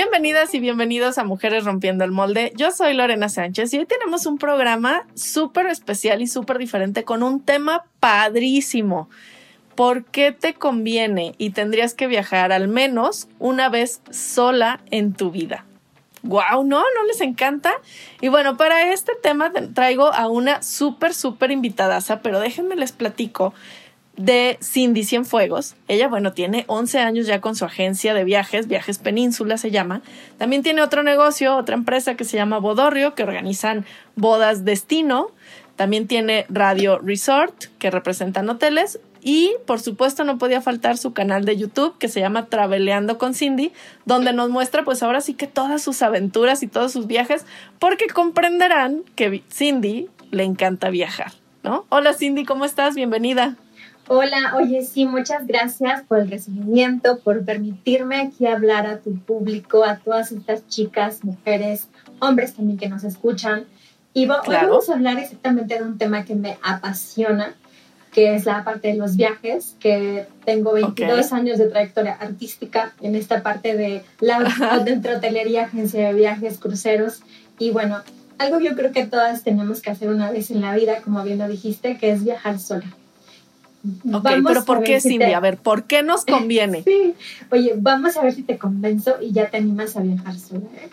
Bienvenidas y bienvenidos a Mujeres Rompiendo el Molde. Yo soy Lorena Sánchez y hoy tenemos un programa súper especial y súper diferente con un tema padrísimo. ¿Por qué te conviene y tendrías que viajar al menos una vez sola en tu vida? ¡Wow! ¿No? ¿No les encanta? Y bueno, para este tema traigo a una súper, súper invitadaza, pero déjenme les platico de Cindy Cienfuegos. Ella, bueno, tiene 11 años ya con su agencia de viajes, Viajes Península se llama. También tiene otro negocio, otra empresa que se llama Bodorrio, que organizan bodas destino. También tiene Radio Resort, que representan hoteles. Y, por supuesto, no podía faltar su canal de YouTube, que se llama Traveleando con Cindy, donde nos muestra, pues ahora sí que todas sus aventuras y todos sus viajes, porque comprenderán que Cindy le encanta viajar, ¿no? Hola Cindy, ¿cómo estás? Bienvenida. Hola, oye, sí, muchas gracias por el recibimiento, por permitirme aquí hablar a tu público, a todas estas chicas, mujeres, hombres también que nos escuchan. Y vamos a hablar exactamente de un tema que me apasiona, que es la parte de los viajes, que tengo 22 años de trayectoria artística en esta parte de la dentro hotelería, agencia de viajes, cruceros. Y bueno, algo yo creo que todas tenemos que hacer una vez en la vida, como bien lo dijiste, que es viajar sola. Ok, pero ¿por qué, Cindy? A ver, ¿por qué nos conviene? sí. Oye, vamos a ver si te convenzo y ya te animas a viajar sola. ¿eh?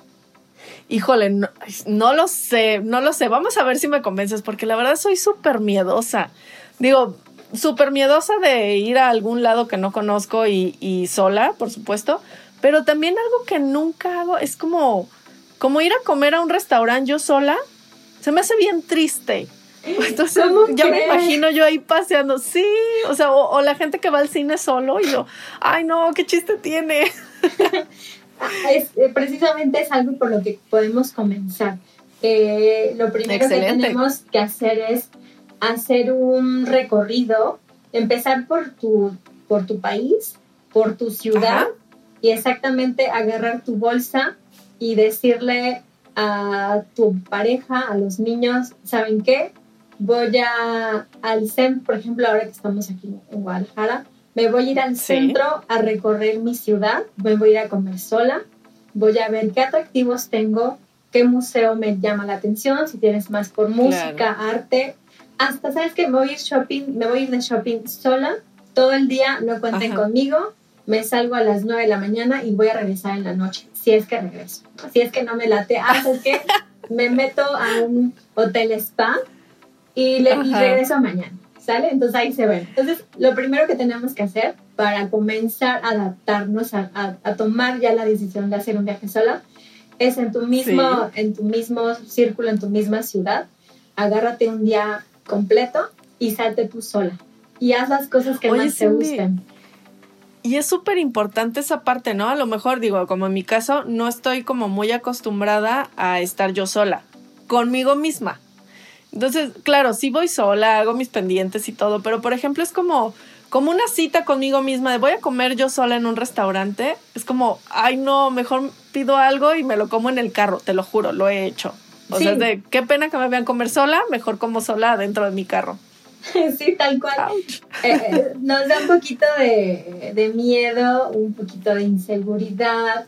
Híjole, no, lo sé, no lo sé. Vamos a ver si me convences, porque la verdad soy súper miedosa. Digo, súper miedosa de ir a algún lado que no conozco y, y, sola, por supuesto. Pero también algo que nunca hago es como, como ir a comer a un restaurante yo sola. Se me hace bien triste. Entonces ya me imagino yo ahí paseando, sí, o sea, o, la gente que va al cine solo y yo, ay no, qué chiste tiene. es, eh, precisamente es algo por lo que podemos comenzar. Eh, lo primero que tenemos que hacer es hacer un recorrido, empezar por tu, por tu país, por tu ciudad y exactamente agarrar tu bolsa y decirle a tu pareja, a los niños, ¿saben qué? Voy a, al centro, por ejemplo, ahora que estamos aquí en Guadalajara, me voy a ir al centro a recorrer mi ciudad, me voy a ir a comer sola, voy a ver qué atractivos tengo, qué museo me llama la atención, si tienes más por música, arte, hasta, ¿sabes que Me voy a ir shopping, me voy a ir de shopping sola, todo el día, no cuenten conmigo, me salgo a las 9 de la mañana y voy a regresar en la noche, si es que regreso, si es que no me late, ah, es que me meto a un hotel spa y, le, regreso mañana, ¿sale? Entonces ahí se ven. Entonces, lo primero que tenemos que hacer para comenzar a adaptarnos, a, a, tomar ya la decisión de hacer un viaje sola, es en tu mismo, en tu mismo círculo, en tu misma ciudad, agárrate un día completo y salte tú sola. Y haz las cosas que más te gusten. Y es súper importante esa parte, ¿no? A lo mejor digo, como en mi caso, no estoy como muy acostumbrada a estar yo sola, conmigo misma. Entonces, claro, sí voy sola, hago mis pendientes y todo, pero por ejemplo es como, como una cita conmigo misma de voy a comer yo sola en un restaurante. Es como, ay no, mejor pido algo y me lo como en el carro, te lo juro, lo he hecho. O sea, de qué pena que me vean comer sola, mejor como sola dentro de mi carro. Sí, tal cual. Eh, eh, nos da un poquito de, de miedo, un poquito de inseguridad,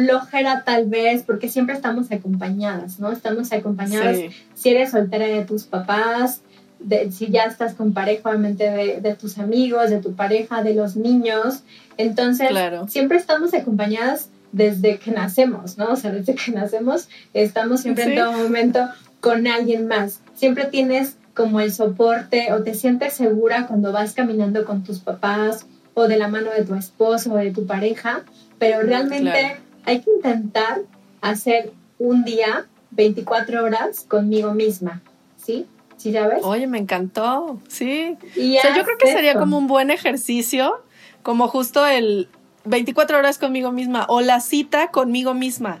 flojera tal vez, porque siempre estamos acompañadas, ¿no? Estamos acompañadas, si eres soltera de tus papás, de, si ya estás con pareja, obviamente de, tus amigos, de tu pareja, de los niños. Entonces, siempre estamos acompañadas desde que nacemos, ¿no? O sea, desde que nacemos estamos siempre en todo momento con alguien más. Siempre tienes como el soporte o te sientes segura cuando vas caminando con tus papás o de la mano de tu esposo o de tu pareja, pero realmente hay que intentar hacer un día 24 horas conmigo misma, ¿sí? ¿Sí sabes? Oye, me encantó, sí. o sea, yo creo que sería como un buen ejercicio, como justo el 24 horas conmigo misma o la cita conmigo misma.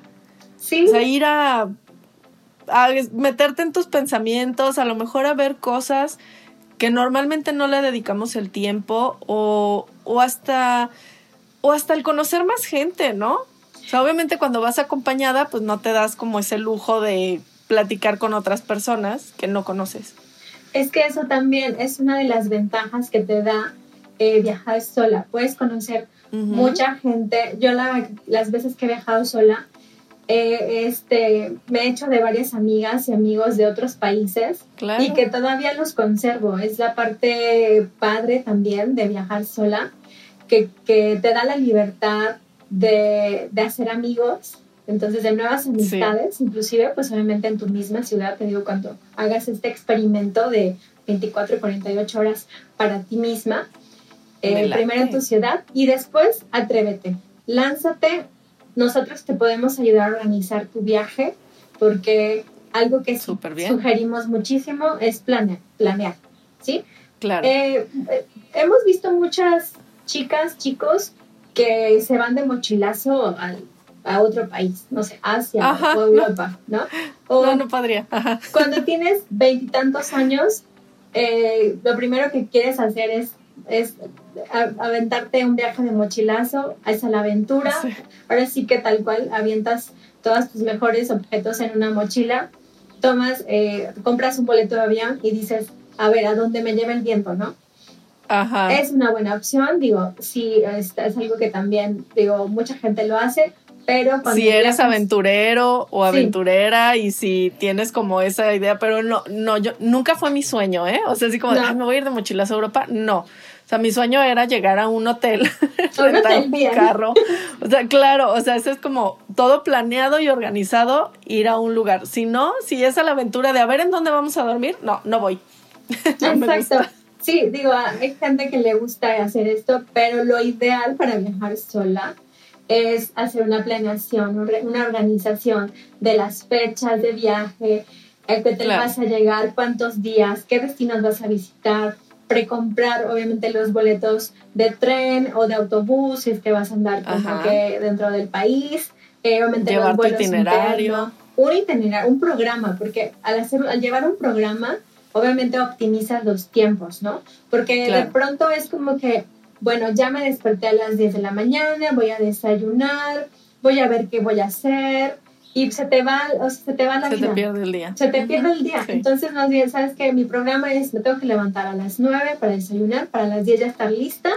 Sí. O sea, ir a a meterte en tus pensamientos, a lo mejor a ver cosas que normalmente no le dedicamos el tiempo o, o hasta o hasta el conocer más gente, ¿no? O sea, obviamente cuando vas acompañada, pues no te das como ese lujo de platicar con otras personas que no conoces. Es que eso también es una de las ventajas que te da eh, viajar sola. Puedes conocer mucha gente. Yo las veces que he viajado sola, eh, este, me he hecho de varias amigas y amigos de otros países y que todavía los conservo. Es la parte padre también de viajar sola, que, que te da la libertad de, de, hacer amigos, entonces de nuevas amistades, inclusive pues obviamente en tu misma ciudad, te digo, cuando hagas este experimento de 24 y 48 horas para ti misma, eh, primero en tu ciudad y después atrévete, lánzate nosotros te podemos ayudar a organizar tu viaje porque algo que sugerimos muchísimo es planear, planear ¿sí? Claro. Eh, eh, hemos visto muchas chicas, chicos que se van de mochilazo a otro país, no sé, Asia o Europa, ¿no? no, no podría. Cuando tienes veintitantos años, eh, lo primero que quieres hacer es es aventarte un viaje de mochilazo, es a la aventura. Ahora sí que tal cual avientas todos tus mejores objetos en una mochila, tomas, eh, compras un boleto de avión y dices, a ver, ¿a dónde me lleva el viento, no? Ajá. Es una buena opción, digo, sí, es, es algo que también, digo, mucha gente lo hace, pero si eres aventurero o aventurera y si tienes como esa idea, pero no, no, yo nunca fue mi sueño, ¿eh? O sea, así como, me voy a ir de mochilas a Europa, no. O sea, mi sueño era llegar a un hotel, rentar un carro. O sea, claro, o sea, eso es como todo planeado y organizado, ir a un lugar. Si no, si es a la aventura de a ver en dónde vamos a dormir, no, no voy. Exacto. Sí, digo, hay gente que le gusta hacer esto, pero lo ideal para viajar sola es hacer una planeación, una organización de las fechas de viaje, el que te vas a llegar, cuántos días, qué destinos vas a visitar, precomprar obviamente los boletos de tren o de autobús si es que vas a andar que dentro del país, eh, obviamente Llevar los itinerario. un itinerario, un programa, porque al, hacer, al llevar un programa, obviamente optimizas los tiempos, ¿no? Porque de pronto es como que bueno, ya me desperté a las 10 de la mañana, voy a desayunar, voy a ver qué voy a hacer y se te va, o sea, se te va la vida. Se te pierde el día. Se te pierde el día. Entonces, más bien, sabes que mi programa es, me tengo que levantar a las 9 para desayunar, para las 10 ya estar lista,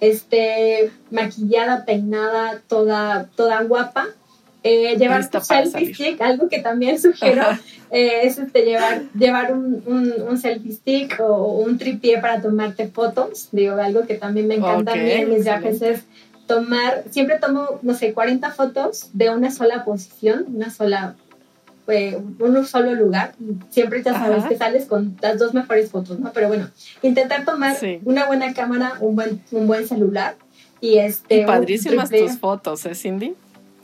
este, maquillada, peinada, toda, toda guapa. Eh, llevar tu selfie stick, algo que también sugiero eh, es este, llevar, llevar un, un, selfie stick o un tripié para tomarte fotos. Digo, algo que también me encanta a mí en mis viajes es tomar, siempre tomo, no sé, 40 fotos de una sola posición, una sola, eh, un solo lugar. Siempre ya sabes que sales con las dos mejores fotos, ¿no? Pero bueno, intentar tomar una buena cámara, un buen, un buen celular. Y, este, y padrísimas tus fotos, ¿eh, Cindy?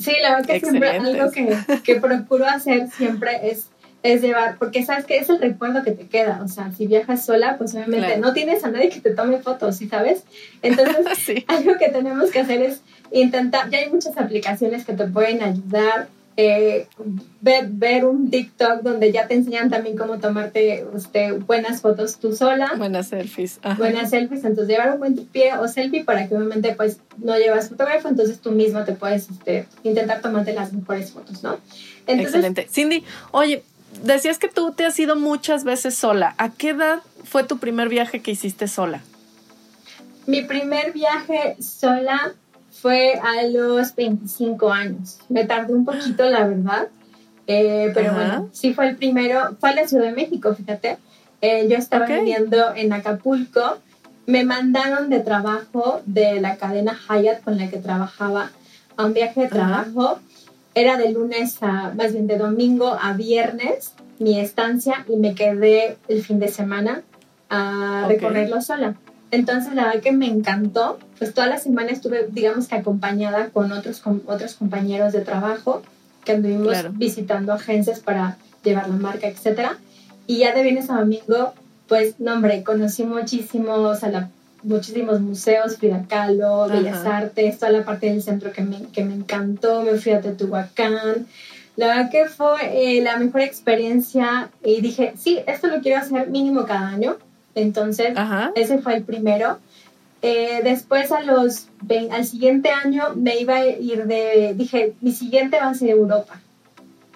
Sí, la verdad que siempre algo que, que procuro hacer siempre es es llevar, porque sabes que es el recuerdo que te queda, o sea, si viajas sola, pues obviamente no tienes a nadie que te tome fotos, ¿sí sabes? Entonces, algo que tenemos que hacer es intentar, ya hay muchas aplicaciones que te pueden ayudar, eh, ver, ver un TikTok donde ya te enseñan también cómo tomarte este, buenas fotos tú sola. Buenas selfies. Buenas selfies, entonces llevar un buen pie o selfie para que obviamente pues no llevas fotógrafo, entonces tú mismo te puedes este, intentar tomarte las mejores fotos, ¿no? Excelente. Cindy, oye, decías que tú te has ido muchas veces sola. ¿A qué edad fue tu primer viaje que hiciste sola? Mi primer viaje sola fue a los 25 años. Me tardé un poquito, la verdad. Eh, pero bueno, sí fue el primero. Fue a la Ciudad de México, fíjate. Eh, yo estaba viviendo en Acapulco. Me mandaron de trabajo de la cadena Hyatt con la que trabajaba a un viaje de trabajo. Era de lunes a, más bien de domingo a viernes, mi estancia, y me quedé el fin de semana a recorrerlo sola. Entonces, la verdad que me encantó. Pues toda la semana estuve, digamos que acompañada con otros, con otros compañeros de trabajo que anduvimos visitando agencias para llevar la marca, etc. Y ya de viernes a domingo, pues, no, hombre, conocí muchísimos, a la, muchísimos museos, Frida Kahlo, Bellas Artes, toda la parte del centro que me, que me encantó. Me fui a Teotihuacán. La verdad que fue eh, la mejor experiencia y dije, sí, esto lo quiero hacer mínimo cada año. Entonces, ese fue el primero. Eh, después, a los al siguiente año, me iba a ir de, dije, mi siguiente va a ser Europa.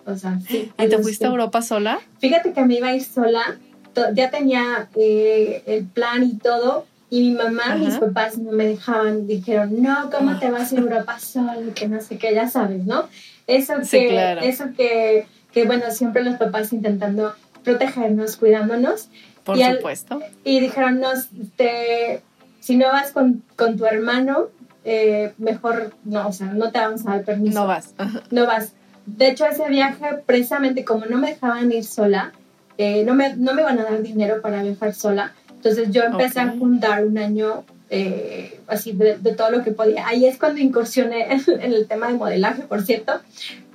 O sea, sí. ¿Y te fuiste a Europa sola? Fíjate que me iba a ir sola. Ya tenía eh, el plan y todo, y mi mamá, mis papás no me dejaban, dijeron, no, ¿cómo te vas a Europa sola? Que no sé qué, ya sabes, ¿no? Eso que, eso que, que, bueno, siempre los papás intentando protegernos, cuidándonos. Por supuesto. y dijeron, no, este, si no vas con, con tu hermano, eh, mejor no, o sea, no te vamos a dar permiso. No vas. No vas. De hecho, ese viaje, precisamente como no me dejaban ir sola, eh, no, me, no me iban a dar dinero para viajar sola, entonces yo empecé a juntar un año eh, así de, todo lo que podía. Ahí es cuando incursioné en, el tema de modelaje, por cierto.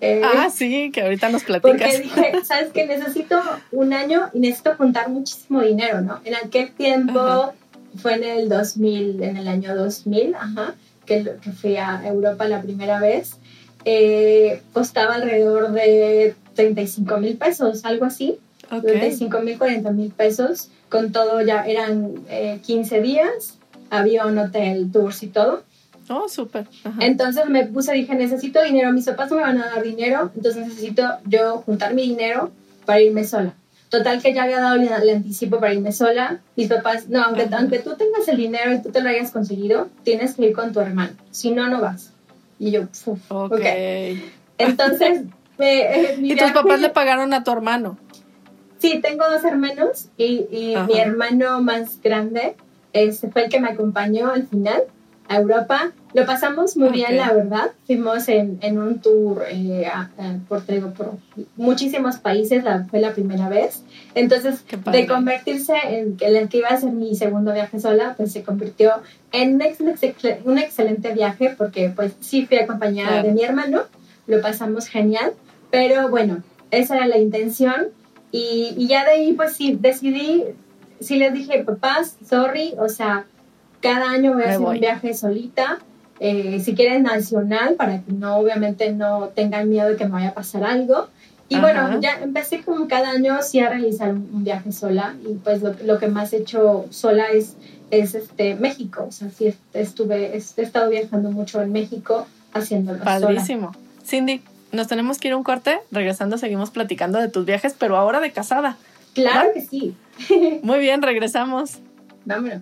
Eh, ah, sí, que ahorita nos platicas. Porque dije, ¿sabes qué? Necesito un año y necesito juntar muchísimo dinero, ¿no? En aquel tiempo, fue en el 2000, en el año 2000, ajá, que, que fui a Europa la primera vez. Eh, costaba alrededor de 35 mil pesos, algo así. Okay. 35 mil, 40 mil pesos. Con todo ya eran 15 días avión, hotel, tours y todo. Oh, súper. Entonces me puse, dije, necesito dinero, mis papás no me van a dar dinero, entonces necesito yo juntar mi dinero para irme sola. Total que ya había dado el, anticipo para irme sola. Mis papás, no, aunque, aunque tú tengas el dinero y tú te lo hayas conseguido, tienes que ir con tu hermano. Si no, no vas. Y yo, Uf, ok. Entonces, eh, ¿y tus papás le pagaron a tu hermano? Sí, tengo dos hermanos y, y mi hermano más grande este fue el que me acompañó al final a Europa. Lo pasamos muy bien, la verdad. Fuimos en, en un tour eh, por, por muchísimos países, la, fue la primera vez. Entonces, de convertirse en, el que iba a ser mi segundo viaje sola, pues se convirtió en un, un excelente viaje porque pues sí fui acompañada de mi hermano, lo pasamos genial, pero bueno, esa era la intención. Y, y ya de ahí pues sí, decidí sí les dije, papás, sorry, o sea, cada año voy a hacer un viaje solita. Eh, si quieren nacional, para que no, obviamente, no tengan miedo de que me vaya a pasar algo. Y bueno, ya empecé como cada año sí a realizar un, viaje sola y pues lo, lo, que más he hecho sola es, es este, México. O sea, sí estuve, he estado viajando mucho en México haciéndolo Padrísimo. Cindy, nos tenemos que ir a un corte. Regresando seguimos platicando de tus viajes, pero ahora de casada. Claro que sí. Muy bien, regresamos. Vámonos.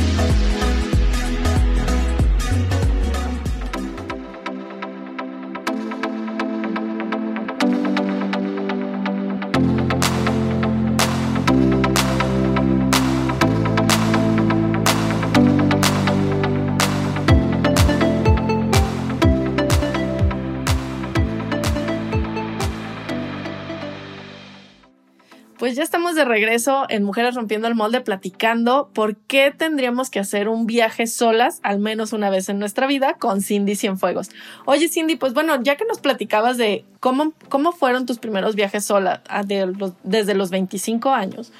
Estamos de regreso en Mujeres Rompiendo el Molde platicando por qué tendríamos que hacer un viaje solas al menos una vez en nuestra vida con Cindy Cienfuegos. Oye Cindy, pues bueno, ya que nos platicabas de cómo, cómo fueron tus primeros viajes sola ah, desde los 25 años,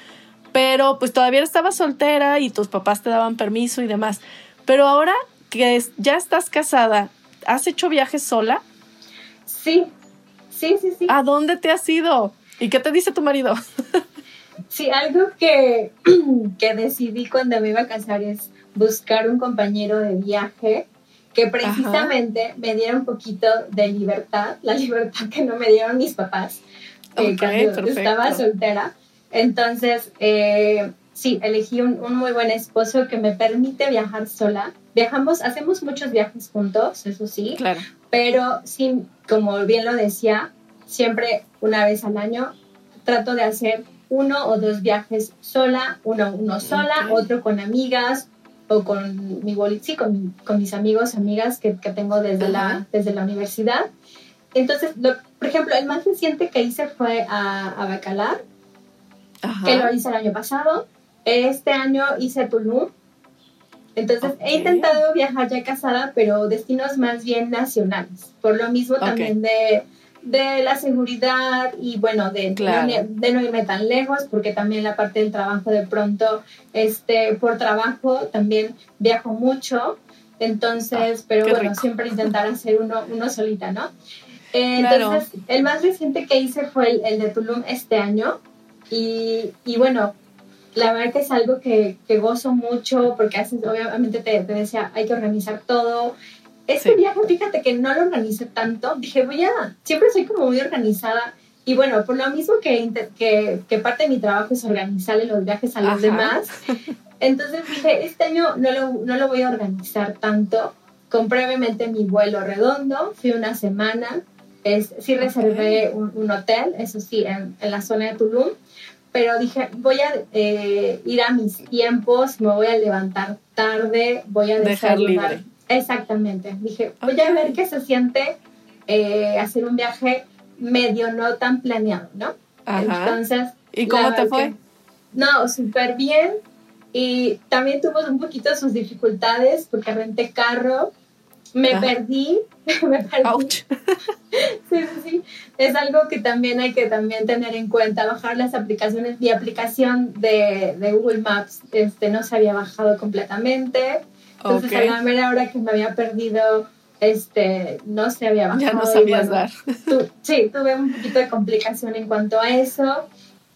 pero pues todavía estabas soltera y tus papás te daban permiso y demás, pero ahora que ya estás casada, ¿has hecho viajes sola? Sí, sí, sí, sí. ¿A dónde te has ido? ¿Y qué te dice tu marido? sí, algo que, que decidí cuando me iba a casar es buscar un compañero de viaje que precisamente me diera un poquito de libertad, la libertad que no me dieron mis papás eh, cuando estaba soltera. Entonces, eh, sí, elegí un, un, muy buen esposo que me permite viajar sola. Viajamos, hacemos muchos viajes juntos, eso sí. Claro. Pero sí, como bien lo decía, siempre una vez al año trato de hacer uno o dos viajes sola, uno, uno sola, otro con amigas o con mi sí, con, con, mis amigos, amigas que, que tengo desde la, desde la universidad. Entonces, por ejemplo, el más reciente que hice fue a, a Bacalar, que lo hice el año pasado. Este año hice Tulum. Entonces, he intentado viajar ya casada, pero destinos más bien nacionales. Por lo mismo también de, de, la seguridad y bueno, de, de, no irme tan lejos, porque también la parte del trabajo de pronto, este, por trabajo también viajo mucho. Entonces, ah, pero bueno, siempre intentar hacer uno, uno solita, ¿no? entonces, el más reciente que hice fue el, el de Tulum este año. Y, y, bueno, la verdad que es algo que, que gozo mucho porque haces, obviamente te, te, decía, hay que organizar todo. Este viaje, fíjate que no lo organicé tanto. Dije, voy a, siempre soy como muy organizada. Y bueno, por lo mismo que, que, que parte de mi trabajo es organizarle los viajes a los demás. Entonces dije, este año no lo, no lo voy a organizar tanto. Compré obviamente mi vuelo redondo, fui una semana, es, sí reservé un, un, hotel, eso sí, en, en, la zona de Tulum, pero dije, voy a eh, ir a mis tiempos, me voy a levantar tarde, voy a dejar libre. Exactamente, dije, voy a ver qué se siente eh, hacer un viaje medio no tan planeado, ¿no? Ajá. Entonces... ¿Y cómo te fue? no, súper bien. Y también tuvo un poquito sus dificultades porque renté carro me perdí, me perdí. sí, sí, sí. Es algo que también hay que también tener en cuenta, bajar las aplicaciones. Mi aplicación de, de Google Maps este, no se había bajado completamente. Entonces, a la mera hora que me había perdido, este, no se había bajado. Ya no sabías dar. sí, tuve un poquito de complicación en cuanto a eso.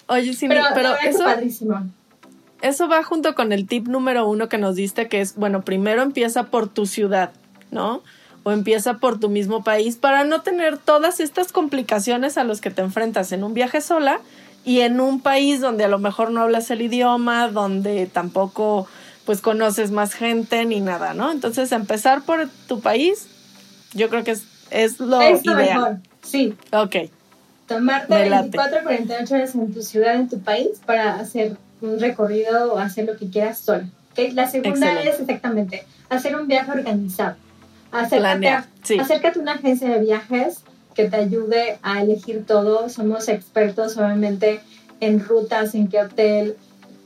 Oye, sí, pero, pero eso... Padrísimo. Eso va junto con el tip número uno que nos diste, que es, bueno, primero empieza por tu ciudad. ¿no? O empieza por tu mismo país para no tener todas estas complicaciones a los que te enfrentas en un viaje sola y en un país donde a lo mejor no hablas el idioma, donde tampoco pues conoces más gente ni nada, ¿no? Entonces empezar por tu país, yo creo que es, es lo es lo mejor, sí. Ok. Tomarte 24 48 horas en tu ciudad, en tu país, para hacer un recorrido o hacer lo que quieras sola. ¿Okay? La segunda es exactamente hacer un viaje organizado. Acércate, a una agencia de viajes que te ayude a elegir todo. Somos expertos, obviamente, en rutas, en qué hotel,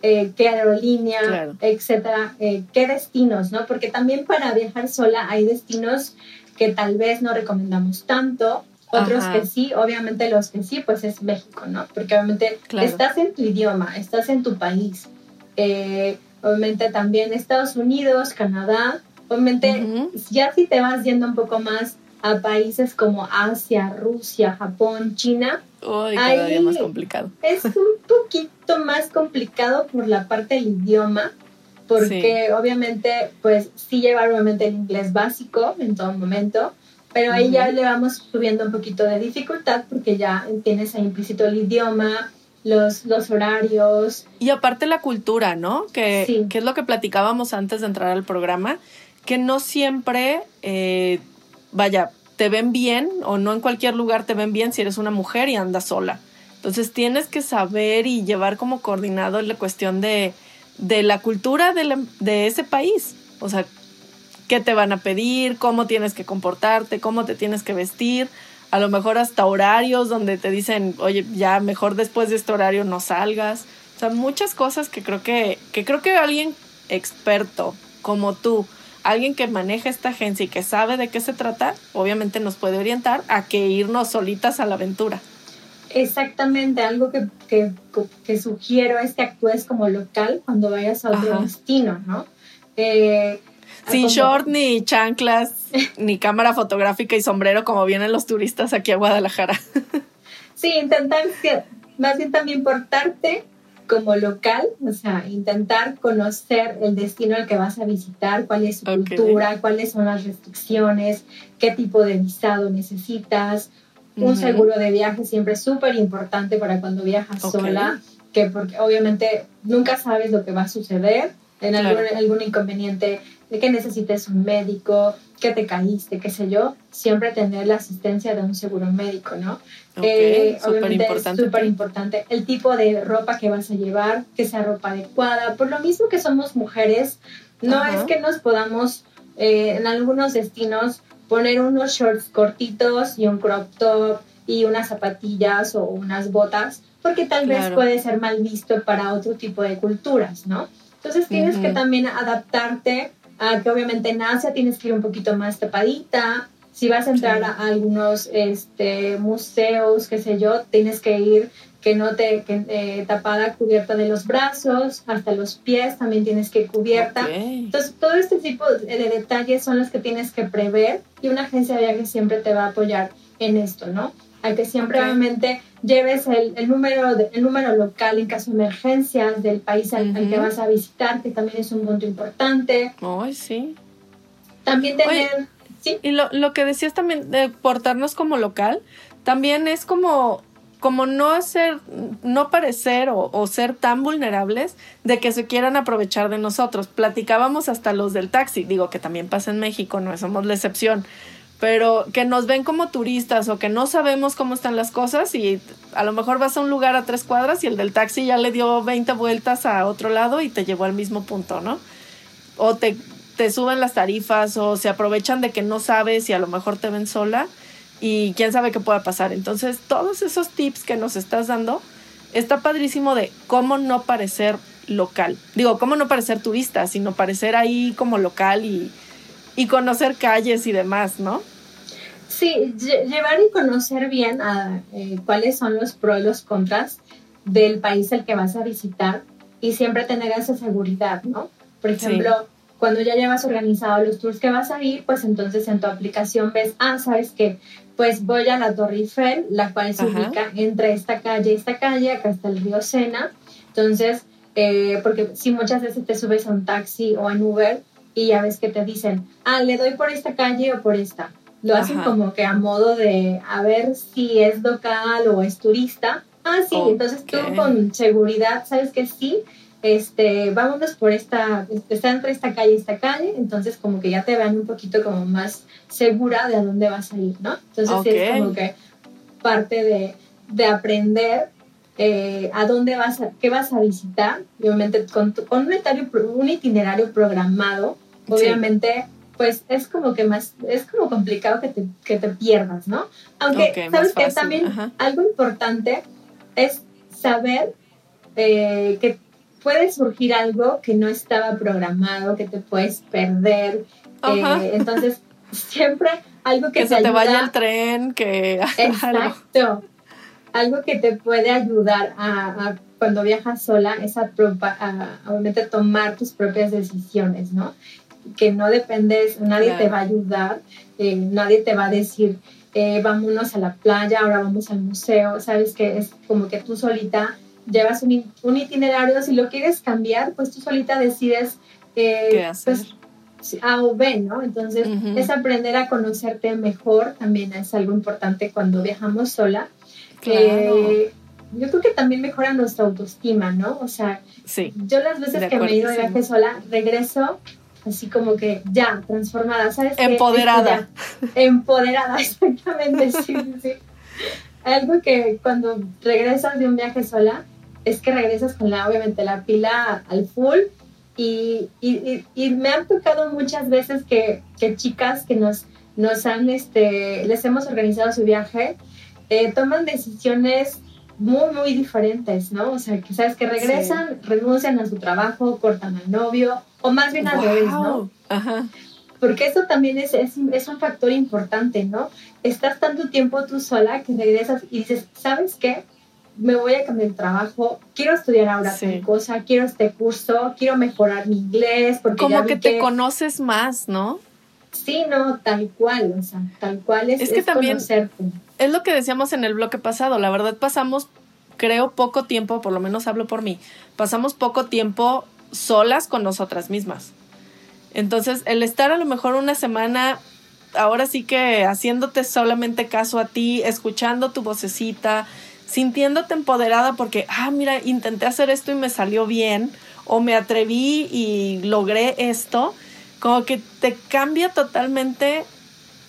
eh, qué aerolínea, etcétera, eh, qué destinos, ¿no? Porque también para viajar sola hay destinos que tal vez no recomendamos tanto, otros que sí, obviamente los que sí, pues es México, ¿no? Porque obviamente estás en tu idioma, estás en tu país. Eh, obviamente también Estados Unidos, Canadá, Obviamente, ya si te vas yendo un poco más a países como Asia, Rusia, Japón, China, Uy, cada día más complicado. Es un poquito más complicado por la parte del idioma, porque obviamente, pues sí llevar obviamente el inglés básico en todo momento, pero ahí ya le vamos subiendo un poquito de dificultad porque ya tienes ahí implícito el idioma, los, los horarios. Y aparte la cultura, ¿no? Que, que es lo que platicábamos antes de entrar al programa, que no siempre, eh, vaya, te ven bien o no en cualquier lugar te ven bien si eres una mujer y andas sola. Entonces tienes que saber y llevar como coordinado la cuestión de, de la cultura de, de ese país. O sea, qué te van a pedir, cómo tienes que comportarte, cómo te tienes que vestir. A lo mejor hasta horarios donde te dicen, oye, ya mejor después de este horario no salgas. O sea, muchas cosas que creo que, que creo que alguien experto como tú, alguien que maneja esta agencia y que sabe de qué se trata, obviamente nos puede orientar a que irnos solitas a la aventura. Exactamente, algo que, que, que sugiero es que actúes como local cuando vayas a otro destino, ¿no? Eh, Sin short, ni chanclas, ni cámara fotográfica y sombrero como vienen los turistas aquí a Guadalajara. sí, intentar más bien también portarte como local, o sea, intentar conocer el destino al que vas a visitar, cuál es su cultura, cuáles son las restricciones, qué tipo de visado necesitas. Un seguro de viaje siempre es súper importante para cuando viajas sola. que porque obviamente nunca sabes lo que va a suceder, en algún, algún inconveniente, de que necesites un médico, que te caíste, qué sé yo, siempre tener la asistencia de un seguro médico, ¿no? Eh, obviamente es súper importante el tipo de ropa que vas a llevar, que sea ropa adecuada. Por lo mismo que somos mujeres, no es que nos podamos eh, en algunos destinos poner unos shorts cortitos y un crop top y unas zapatillas o unas botas, porque tal vez puede ser mal visto para otro tipo de culturas, ¿no? Entonces tienes que también adaptarte que obviamente en Asia tienes que ir un poquito más tapadita. Si vas a entrar a algunos este, museos, qué sé yo, tienes que ir que no te que, eh, tapada cubierta de los brazos hasta los pies también tienes que cubierta. Entonces todo este tipo de, detalles son los que tienes que prever y una agencia de viajes siempre te va a apoyar en esto no a que siempre obviamente lleves el, el número de, el número local en caso de emergencias del país al, que vas a visitar que también es un punto importante. Ay, sí. También tener sí. y lo, lo que decías también de portarnos como local también es como como no hacer, no parecer o, ser tan vulnerables de que se quieran aprovechar de nosotros. Platicábamos hasta los del taxi, digo que también pasa en México, no somos la excepción, pero que nos ven como turistas o que no sabemos cómo están las cosas y a lo mejor vas a un lugar a tres cuadras y el del taxi ya le dio 20 vueltas a otro lado y te llevó al mismo punto, ¿no? O te, te suben las tarifas o se aprovechan de que no sabes y a lo mejor te ven sola y quién sabe qué pueda pasar. Entonces, todos esos tips que nos estás dando, está padrísimo de cómo no parecer local. Digo, cómo no parecer turista, sino parecer ahí como local y, conocer calles y demás, ¿no? Sí, llevar y conocer bien a, eh, cuáles son los pros y los contras del país al que vas a visitar y siempre tener esa seguridad, ¿no? Por ejemplo, cuando ya llevas organizado los tours que vas a ir, pues entonces en tu aplicación ves, ah, sabes que pues voy a la Torre Eiffel, la cual se ubica entre esta calle y esta calle, acá está el río Sena. Entonces, eh, porque si muchas veces te subes a un taxi o en Uber y ya ves que te dicen, ah, le doy por esta calle o por esta. Lo hacen como que a modo de a ver si es local o es turista. Ah, sí, entonces tú con seguridad sabes que sí, este, vámonos por esta, está entre esta calle y esta calle, entonces como que ya te van un poquito como más segura de a dónde vas a ir, ¿no? Entonces es como que parte de, de aprender eh, a dónde vas a, qué vas a visitar, obviamente con, con un, un itinerario programado, obviamente pues es como que más, es como complicado que te, que te pierdas, ¿no? Aunque, ¿sabes que También algo importante es saber eh, que puede surgir algo que no estaba programado, que te puedes perder. Eh, entonces, siempre algo que, que se te vaya el tren, que... Exacto. algo que te puede ayudar a, cuando viajas sola es a, obviamente tomar tus propias decisiones, ¿no? Que no dependes, nadie te va a ayudar, eh, nadie te va a decir, eh, vámonos a la playa, ahora vamos al museo, sabes que es como que tú solita llevas un, un, itinerario, si lo quieres cambiar, pues tú solita decides eh, ¿Qué hacer? Pues, A o B, ¿no? Entonces, es aprender a conocerte mejor, también es algo importante cuando viajamos sola. Eh, yo creo que también mejora nuestra autoestima, ¿no? O sea, yo las veces que me he ido de viaje sola, regreso así como que ya, transformada, ¿sabes? Empoderada. empoderada, exactamente, sí, sí. Algo que cuando regresas de un viaje sola, es que regresas con la, obviamente, la pila al full. Y, y, y me han tocado muchas veces que, que, chicas que nos, nos han, este, les hemos organizado su viaje, eh, toman decisiones muy, muy diferentes, ¿no? O sea, que sabes que regresan, renuncian a su trabajo, cortan al novio, o más bien al revés, ¿no? Ajá. Porque eso también es, es, es, un factor importante, ¿no? Estás tanto tiempo tú sola que regresas y dices, ¿sabes qué? me voy a cambiar de trabajo, quiero estudiar ahora sí. cosa, quiero este curso, quiero mejorar mi inglés. Porque Como que te conoces más, ¿no? Sí, no, tal cual, o sea, tal cual es, es que también conocerte. Es lo que decíamos en el bloque pasado, la verdad pasamos, creo, poco tiempo, por lo menos hablo por mí, pasamos poco tiempo solas con nosotras mismas. Entonces, el estar a lo mejor una semana, ahora sí que haciéndote solamente caso a ti, escuchando tu vocecita, sintiéndote empoderada porque, ah, mira, intenté hacer esto y me salió bien, o me atreví y logré esto, como que te cambia totalmente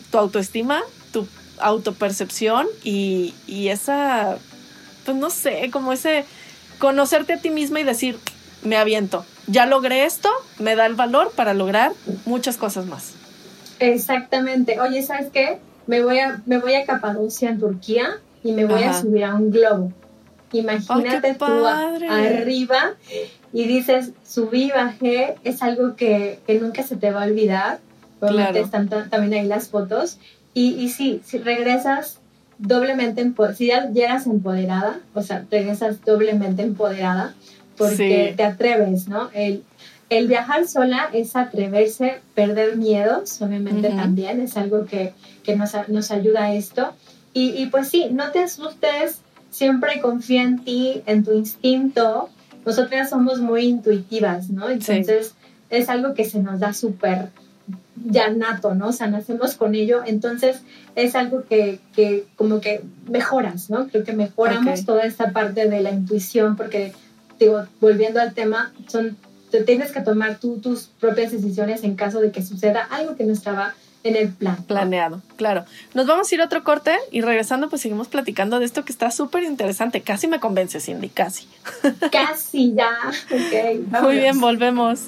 tu autoestima, tu autopercepción y, y esa, pues no sé, como ese conocerte a ti misma y decir, me aviento, ya logré esto, me da el valor para lograr muchas cosas más. Exactamente. Oye, ¿sabes qué? Me voy a, me voy a Capadocia, en Turquía, y me voy a subir a un globo. Imagínate tú arriba y dices, subí, bajé, es algo que, nunca se te va a olvidar. Obviamente están también ahí las fotos. Y, y sí, si regresas doblemente, si ya eras empoderada, o sea, regresas doblemente empoderada porque te atreves, ¿no? El, el viajar sola es atreverse, perder miedos, obviamente también, es algo que, que nos, nos, ayuda a esto. Y, y, pues sí, no te asustes, siempre confía en ti, en tu instinto. Nosotras somos muy intuitivas, ¿no? Entonces es algo que se nos da súper ya nato, ¿no? O sea, nacemos con ello, entonces es algo que, que como que mejoras, ¿no? Creo que mejoramos toda esta parte de la intuición porque, digo, volviendo al tema, son te tienes que tomar tú tus propias decisiones en caso de que suceda algo que no estaba en el plan. Planeado, claro. Nos vamos a ir a otro corte y regresando pues seguimos platicando de esto que está súper interesante. Casi me convence, Cindy, casi. Casi ya. Okay, Muy bien, volvemos.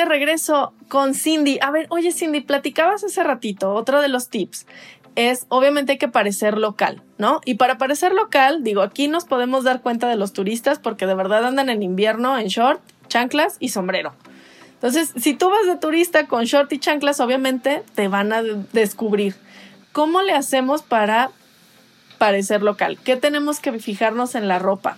De regreso con Cindy. A ver, oye Cindy, platicabas hace ratito, otro de los tips es obviamente hay que parecer local, ¿no? Y para parecer local, digo, aquí nos podemos dar cuenta de los turistas porque de verdad andan en invierno en short, chanclas y sombrero. Entonces, si tú vas de turista con short y chanclas, obviamente te van a descubrir. ¿Cómo le hacemos para parecer local? ¿Qué tenemos que fijarnos en la ropa?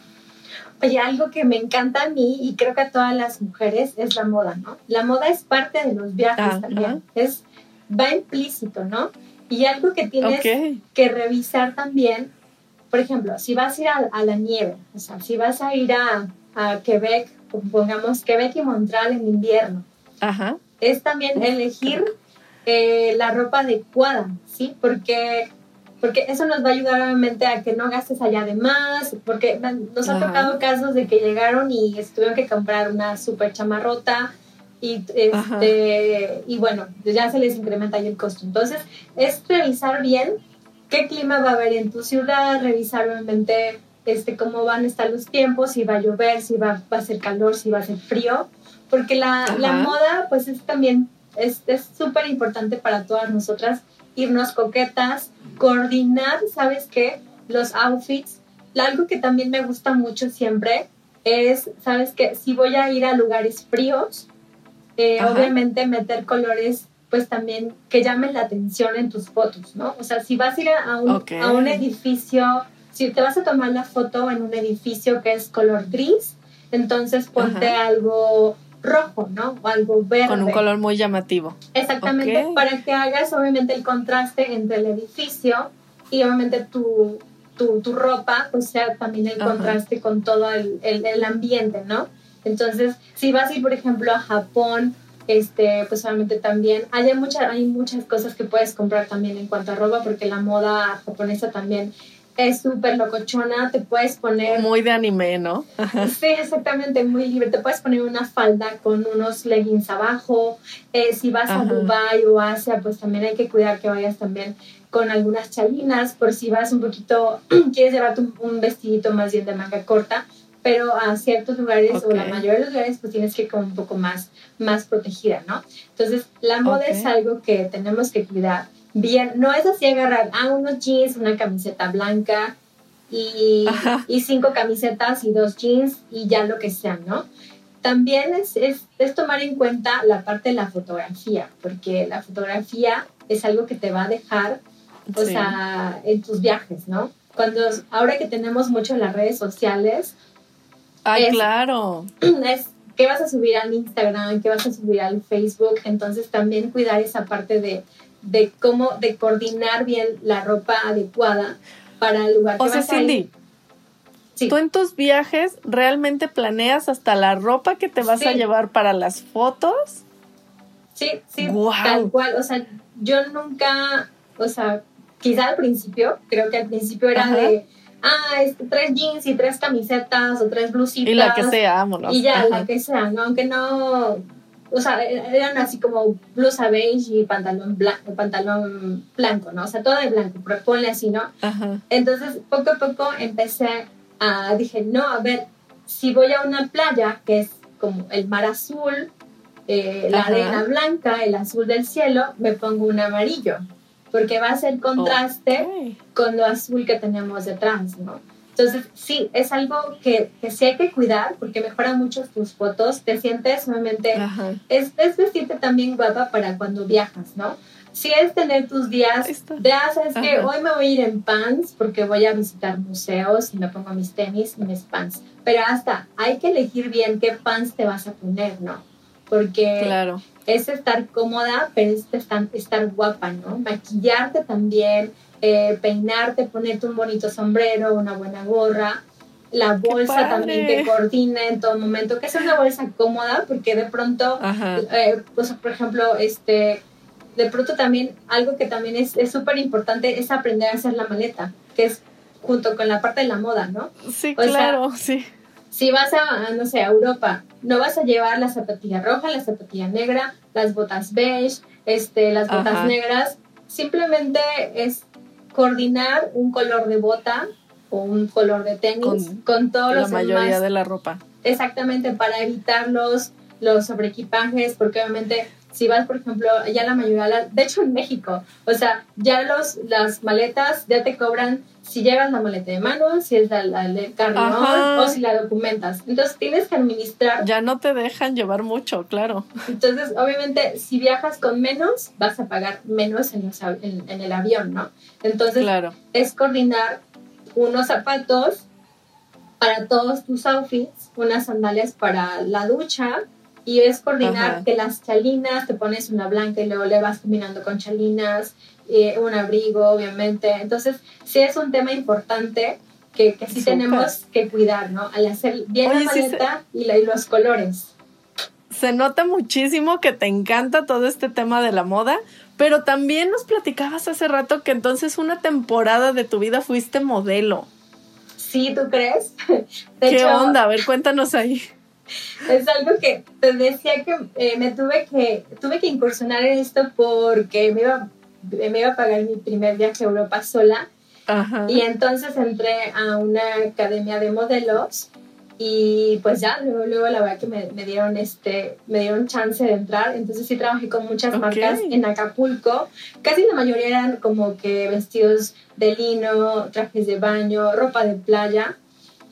Oye, algo que me encanta a mí y creo que a todas las mujeres es la moda, ¿no? La moda es parte de los viajes ah, también, es, va implícito, ¿no? Y algo que tienes que revisar también, por ejemplo, si vas a ir a, la nieve, o sea, si vas a ir a, a Quebec, pongamos Quebec y Montreal en invierno, es también elegir eh, la ropa adecuada, ¿sí? Porque porque eso nos va a ayudar obviamente a que no gastes allá de más, porque nos ha tocado casos de que llegaron y tuvieron que comprar una super chamarrota y, este, y bueno, ya se les incrementa ahí el costo. Entonces, es revisar bien qué clima va a haber en tu ciudad, revisar obviamente este, cómo van a estar los tiempos, si va a llover, si va, va a ser calor, si va a ser frío, porque la, la moda pues es también es súper importante para todas nosotras irnos coquetas, coordinar, ¿sabes qué? Los outfits. Algo que también me gusta mucho siempre es, ¿sabes qué? Si voy a ir a lugares fríos, eh, obviamente meter colores pues también que llamen la atención en tus fotos, ¿no? O sea, si vas a ir a un, a un edificio, si te vas a tomar la foto en un edificio que es color gris, entonces ponte algo rojo, ¿no? O algo verde. Con un color muy llamativo. Exactamente, para que hagas obviamente el contraste entre el edificio y obviamente tu, tu, tu ropa, pues sea también el contraste con todo el, el, ambiente, ¿no? Entonces, si vas a ir, por ejemplo, a Japón, este, pues obviamente también hay, hay muchas cosas que puedes comprar también en cuanto a ropa, porque la moda japonesa también es súper locochona, te puedes poner... Muy de anime, ¿no? Sí, exactamente, muy libre. Te puedes poner una falda con unos leggings abajo. Eh, si vas a Dubai o Asia, pues también hay que cuidar que vayas también con algunas chalinas, por si vas un poquito, quieres llevarte un, vestidito más bien de manga corta, pero a ciertos lugares o la mayoría de los lugares pues tienes que ir como un poco más, más protegida, ¿no? Entonces, la moda es algo que tenemos que cuidar bien, no es así agarrar a ah, unos jeans, una camiseta blanca y, y, cinco camisetas y dos jeans y ya lo que sea, ¿no? También es, es, es, tomar en cuenta la parte de la fotografía, porque la fotografía es algo que te va a dejar, o sea, en tus viajes, ¿no? Cuando, ahora que tenemos mucho en las redes sociales. Ay, claro. Es, ¿Qué vas a subir al Instagram? ¿Qué vas a subir al Facebook? Entonces también cuidar esa parte de, de cómo, de coordinar bien la ropa adecuada para el lugar o sea, Cindy, Tú en tus viajes realmente planeas hasta la ropa que te vas a llevar para las fotos. Sí, sí, tal cual. O sea, yo nunca, o sea, quizá al principio, creo que al principio era de, ah, este, tres jeans y tres camisetas o tres blusitas. Y la que sea, vámonos. Y ya, la que sea, ¿no? Aunque no, o sea, eran así como blusa beige y pantalón, blanco, pantalón blanco, ¿no? O sea, todo de blanco, pero ponle así, ¿no? Entonces, poco a poco empecé a, dije, no, a ver, si voy a una playa que es como el mar azul, eh, la arena blanca, el azul del cielo, me pongo un amarillo, porque va a ser contraste con lo azul que tenemos detrás, ¿no? Entonces, sí, es algo que, que, sí hay que cuidar porque mejora mucho tus fotos, te sientes nuevamente, es, es, vestirte también guapa para cuando viajas, ¿no? Sí es tener tus días de, ah, sabes que hoy me voy a ir en pants porque voy a visitar museos y me pongo mis tenis y mis pants, pero hasta hay que elegir bien qué pants te vas a poner, ¿no? Porque claro. es estar cómoda, pero es estar, estar guapa, ¿no? Maquillarte también, eh, peinarte, ponerte un bonito sombrero, una buena gorra. La bolsa también que coordina en todo momento, que sea una bolsa cómoda, porque de pronto, eh, pues, por ejemplo, este, de pronto también algo que también es súper importante es aprender a hacer la maleta, que es junto con la parte de la moda, ¿no? Sí, claro, sí. Si vas a, no sé, a Europa, no vas a llevar la zapatilla roja, la zapatilla negra, las botas beige, este, las botas negras, simplemente es coordinar un color de bota o un color de tenis con, todos los La mayoría de la ropa. Exactamente, para evitar los, los sobreequipajes, porque obviamente si vas, por ejemplo, ya la mayoría, de hecho en México, o sea, ya los, las maletas ya te cobran si llevas la maleta de mano, si es la, la de carrión o si la documentas. Entonces tienes que administrar. Ya no te dejan llevar mucho, claro. Entonces, obviamente, si viajas con menos, vas a pagar menos en, en, el avión, ¿no? Entonces, claro. es coordinar unos zapatos para todos tus outfits, unas sandalias para la ducha, y es coordinar que las chalinas, te pones una blanca y luego le vas combinando con chalinas, eh, un abrigo, obviamente. Entonces, sí es un tema importante que, que sí tenemos que cuidar, ¿no? Al hacer bien la maleta y, y los colores. Se nota muchísimo que te encanta todo este tema de la moda, pero también nos platicabas hace rato que entonces una temporada de tu vida fuiste modelo. Sí, ¿tú crees? ¿Qué onda? A ver, cuéntanos ahí es algo que te decía que eh, me tuve que, tuve que incursionar en esto porque me iba, me iba a pagar mi primer viaje a Europa sola. Y entonces entré a una academia de modelos y pues ya, luego, luego la verdad que me, me, dieron este, me dieron chance de entrar, entonces sí trabajé con muchas marcas en Acapulco, casi la mayoría eran como que vestidos de lino, trajes de baño, ropa de playa,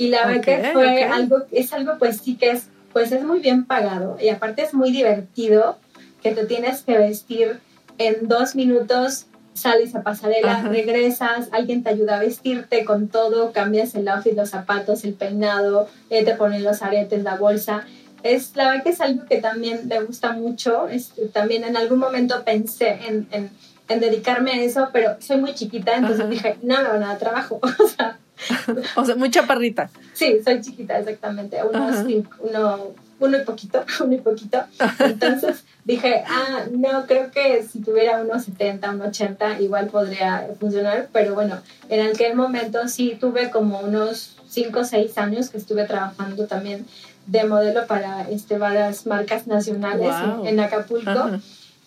y la verdad que fue algo, es algo pues sí que es, pues es muy bien pagado y aparte es muy divertido que te tienes que vestir en dos minutos, sales a pasarela, regresas, alguien te ayuda a vestirte con todo, cambias el outfit, los zapatos, el peinado, eh, te ponen los aretes, la bolsa. Es, la verdad que es algo que también me gusta mucho. también en algún momento pensé en, en, en, dedicarme a eso, pero soy muy chiquita, entonces dije, no me van a dar trabajo. o sea, o sea, muy chaparrita. Sí, soy chiquita, exactamente. Unos cinco, uno, uno y poquito, uno y poquito. Entonces dije, ah, no, creo que si tuviera unos 70, unos 80, igual podría funcionar. Pero bueno, en aquel momento sí tuve como unos 5 o 6 años que estuve trabajando también de modelo para este, varias marcas nacionales en, Acapulco.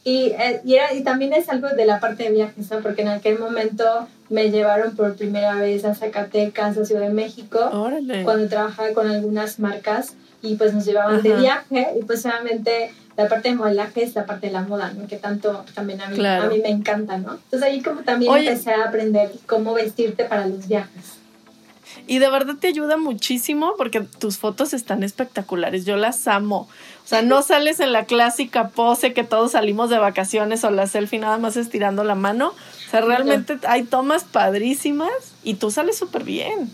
Y, eh, y, era, y, también es algo de la parte de viajes, ¿no? Porque en aquel momento me llevaron por primera vez a Zacatecas, a Ciudad de México, cuando trabajaba con algunas marcas y pues nos llevaban de viaje y pues obviamente la parte de modelaje es la parte de la moda, ¿no? Que tanto también a mí, a mí me encanta, ¿no? Entonces ahí como también empecé a aprender cómo vestirte para los viajes. Y de verdad te ayuda muchísimo porque tus fotos están espectaculares. Yo las amo. O sea, no sales en la clásica pose que todos salimos de vacaciones o la selfie nada más estirando la mano. O sea, realmente hay tomas padrísimas y tú sales súper bien.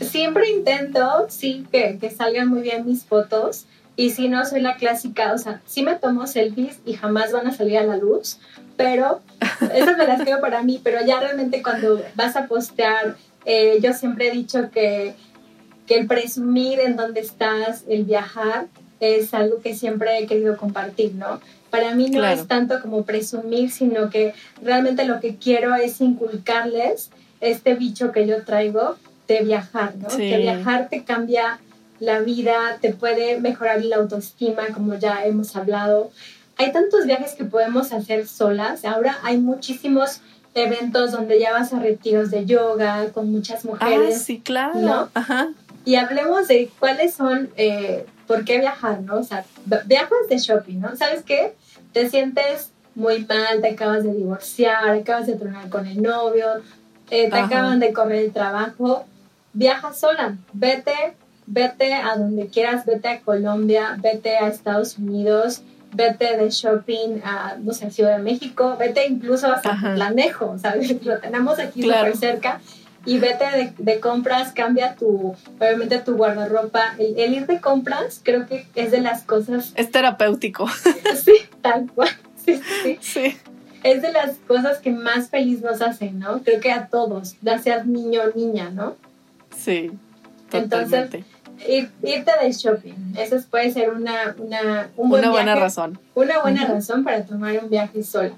Siempre intento, sí, que, que salgan muy bien mis fotos. Y si no, soy la clásica, o sea, sí me tomo selfies y jamás van a salir a la luz, pero esas me las quedo para mí, pero ya realmente cuando vas a postear eh, yo siempre he dicho que, que el presumir en dónde estás, el viajar, es algo que siempre he querido compartir, ¿no? Para mí no es tanto como presumir, sino que realmente lo que quiero es inculcarles este bicho que yo traigo de viajar, ¿no? Que viajar te cambia la vida, te puede mejorar la autoestima, como ya hemos hablado. Hay tantos viajes que podemos hacer solas. Ahora hay muchísimos eventos donde ya vas a retiros de yoga con muchas mujeres. Ah, sí, claro. Ajá. Y hablemos de cuáles son, eh, por qué viajar, ¿no? O sea, viajas de shopping, ¿no? ¿Sabes qué? Te sientes muy mal, te acabas de divorciar, acabas de tronar con el novio, eh, te acaban de correr el trabajo. Viaja sola, vete, vete a donde quieras, vete a Colombia, vete a Estados Unidos, vete de shopping a, no sé, Ciudad de México, vete incluso hasta Planejo, ¿sabes? Lo tenemos aquí súper cerca. Y vete de, de, compras, cambia tu, obviamente tu guardarropa. El, ir de compras creo que es de las cosas... Es terapéutico. Sí, tal cual. Sí, sí. sí. Es de las cosas que más feliz nos hacen, ¿no? Creo que a todos, ya seas niño o niña, ¿no? Sí. Totalmente. Entonces, irte de shopping. Esa puede ser una, una, una buena razón. Una buena razón para tomar un viaje sola.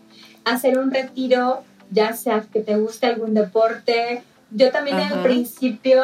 Hacer un retiro, ya sea que te guste algún deporte. Yo también al principio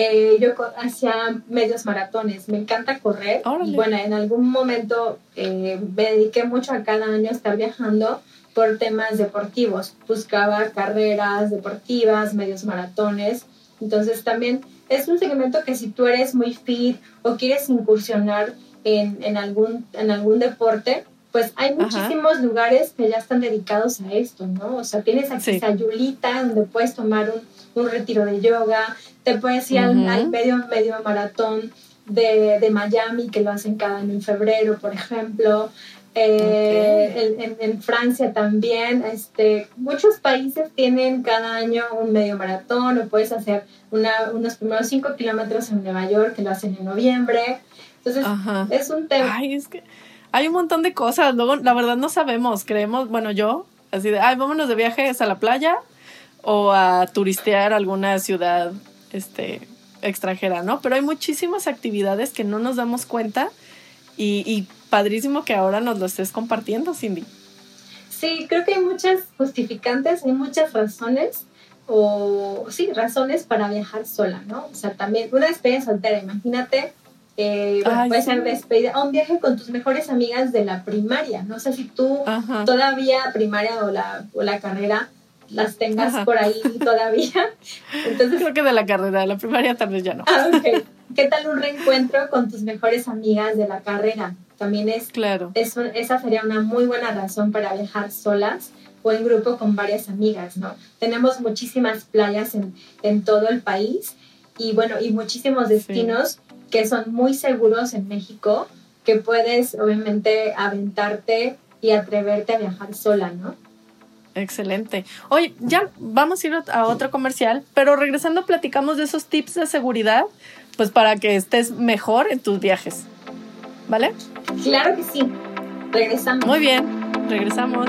eh, yo hacía medios maratones. Me encanta correr. Bueno, en algún momento eh, me dediqué mucho a cada año estar viajando por temas deportivos. Buscaba carreras deportivas, medios maratones. Entonces también es un segmento que si tú eres muy fit o quieres incursionar en, en algún, en algún deporte, pues hay muchísimos lugares que ya están dedicados a esto, ¿no? O sea, tienes aquí a Yulita, donde puedes tomar un, un, retiro de yoga, te puedes ir al, medio, medio maratón de, de, Miami, que lo hacen cada año en febrero, por ejemplo. Eh, en, en, Francia también, este, muchos países tienen cada año un medio maratón o puedes hacer una, unos primeros cinco kilómetros en Nueva York que lo hacen en noviembre. Entonces, es un tema. Ay, es que hay un montón de cosas. Luego, la verdad, no sabemos. Creemos, bueno, yo, así de, ay, vámonos de viajes a la playa o a turistear alguna ciudad este, extranjera, ¿no? Pero hay muchísimas actividades que no nos damos cuenta y, y padrísimo que ahora nos lo estés compartiendo, Cindy. Sí, creo que hay muchas justificantes, hay muchas razones, o sí, razones para viajar sola, ¿no? O sea, también una despedida soltera, imagínate, eh, puede ser despedida, un viaje con tus mejores amigas de la primaria, no sé si tú todavía primaria o la, o la carrera las tengas por ahí todavía. Entonces, Creo que de la carrera, de la primaria tal vez ya no. Ah. ¿Qué tal un reencuentro con tus mejores amigas de la carrera? También es, claro. esa sería una muy buena razón para viajar solas o en grupo con varias amigas, ¿no? Tenemos muchísimas playas en, en todo el país y bueno, y muchísimos destinos que son muy seguros en México, que puedes obviamente aventarte y atreverte a viajar sola, ¿no? Excelente. Oye, ya vamos a ir a otro comercial, pero regresando platicamos de esos tips de seguridad, pues para que estés mejor en tus viajes. ¿Vale? Claro que sí. Regresamos. Muy bien, regresamos.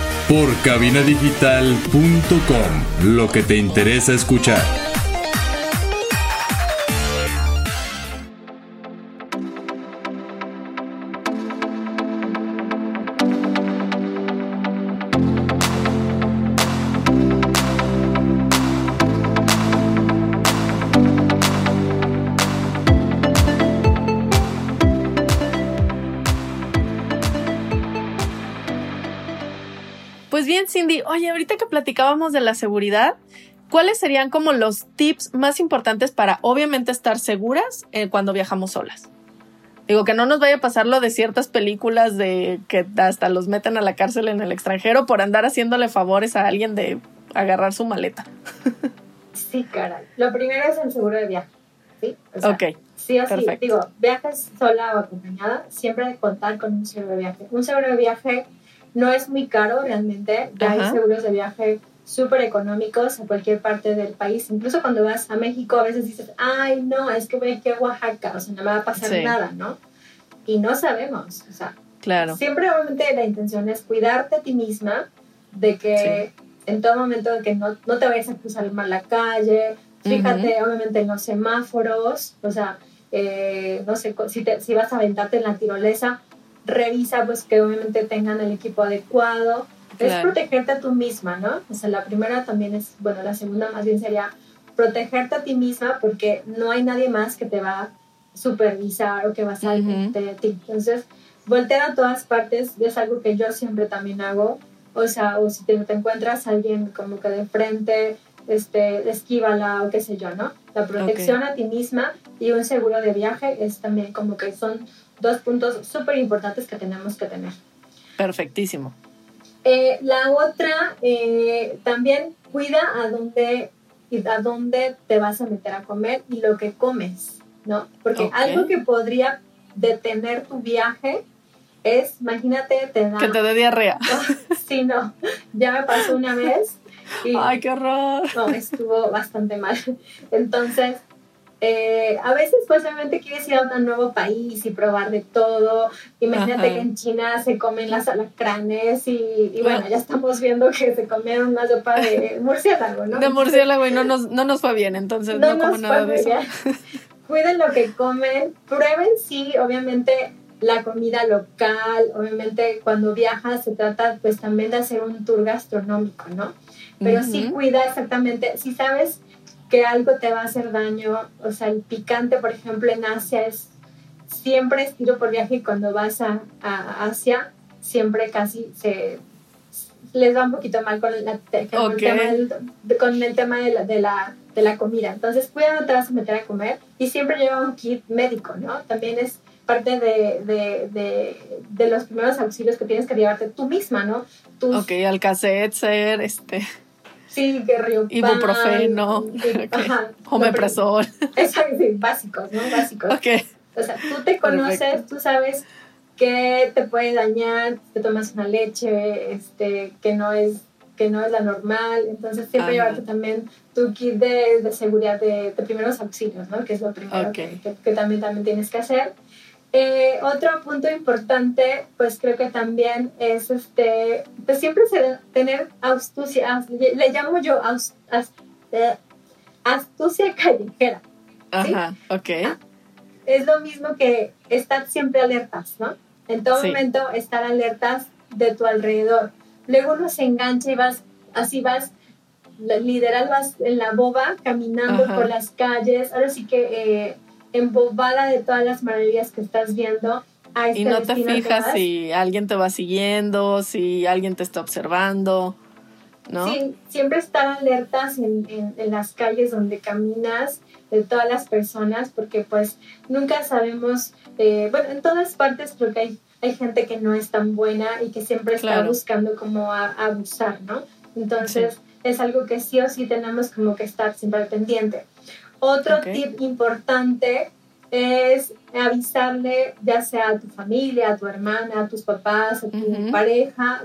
Por cabinadigital.com, lo que te interesa escuchar. Oye, ahorita que platicábamos de la seguridad, ¿cuáles serían como los tips más importantes para obviamente estar seguras eh, cuando viajamos solas? Digo, que no nos vaya a pasar lo de ciertas películas de que hasta los meten a la cárcel en el extranjero por andar haciéndole favores a alguien de agarrar su maleta. sí, caray. Lo primero es el seguro de viaje. ¿sí? ok. Sí o sí. Digo, viajes sola o acompañada, siempre contar con un seguro de viaje. Un seguro de viaje no es muy caro realmente, ya hay seguros de viaje súper económicos a cualquier parte del país. Incluso cuando vas a México a veces dices, ay, no, es que voy aquí a Oaxaca, o sea, no me va a pasar nada, ¿no? Y no sabemos, o sea, claro. siempre obviamente la intención es cuidarte a ti misma de que en todo momento de que no, no te vayas a cruzar mal la calle, fíjate obviamente en los semáforos, o sea, eh, no sé, si, te, si vas a aventarte en la tirolesa, revisa pues que obviamente tengan el equipo adecuado. Es protegerte a tú misma, ¿no? O sea, la primera también es, bueno, la segunda más bien sería protegerte a ti misma porque no hay nadie más que te va a supervisar o que va a salir de ti. Entonces, voltear a todas partes es algo que yo siempre también hago. O sea, o si te, encuentras a alguien como que de frente, este, esquívala o qué sé yo, ¿no? La protección a ti misma y un seguro de viaje es también como que son dos puntos súper importantes que tenemos que tener. Perfectísimo. Eh, la otra, eh, también cuida a dónde, a dónde te vas a meter a comer y lo que comes, ¿no? Porque algo que podría detener tu viaje es, imagínate, te da... Que te dé diarrea. sí, no, ya me pasó una vez. Ay, qué horror. No, estuvo bastante mal. Entonces, eh, a veces pues obviamente quieres ir a un nuevo país y probar de todo. Imagínate que en China se comen las alacranes y, bueno, ya estamos viendo que se comieron una sopa de murciélago, ¿no? De murciélago y no nos, no nos fue bien, entonces no, como nada de eso. Cuiden lo que comen, prueben sí, obviamente la comida local, obviamente cuando viajas se trata pues también de hacer un tour gastronómico, ¿no? Pero sí cuida exactamente, si sabes que algo te va a hacer daño. O sea, el picante, por ejemplo, en Asia es siempre es tiro por viaje y cuando vas a, Asia siempre casi se les va un poquito mal con, el tema, de, la, de, la, de la comida. Entonces, cuidado, te vas a meter a comer y siempre lleva un kit médico, ¿no? También es parte de, de, de, los primeros auxilios que tienes que llevarte tú misma, ¿no? Tus, ok, ser este... Sí, que río. Ibuprofeno, omeprazol. Exacto, sí, básicos, ¿no? Básicos. Ok. O sea, tú te conoces, tú sabes qué te puede dañar, te tomas una leche, este, que no es que no es la normal, entonces siempre llevarte también tu kit de, de seguridad de, de, primeros auxilios, ¿no? Que es lo primero que, que, también, también tienes que hacer. Eh, otro punto importante, pues creo que también es este, pues siempre se tener astucia, le, llamo yo eh, astucia callejera. Ajá, ok. Ah, es lo mismo que estar siempre alertas, ¿no? En todo momento estar alertas de tu alrededor. Luego uno se engancha y vas, así vas, literal vas en la boba, caminando por las calles. Ahora sí que eh, embobada de todas las maravillas que estás viendo. A este y no te fijas si alguien te va siguiendo, si alguien te está observando, ¿no? Sí, siempre estar alertas en, en, las calles donde caminas, de todas las personas, porque pues nunca sabemos, eh, bueno, en todas partes creo que hay, hay gente que no es tan buena y que siempre está buscando como abusar, ¿no? Entonces, es algo que sí o sí tenemos como que estar siempre pendiente. Otro tip importante es avisarle ya sea a tu familia, a tu hermana, a tus papás, a tu pareja,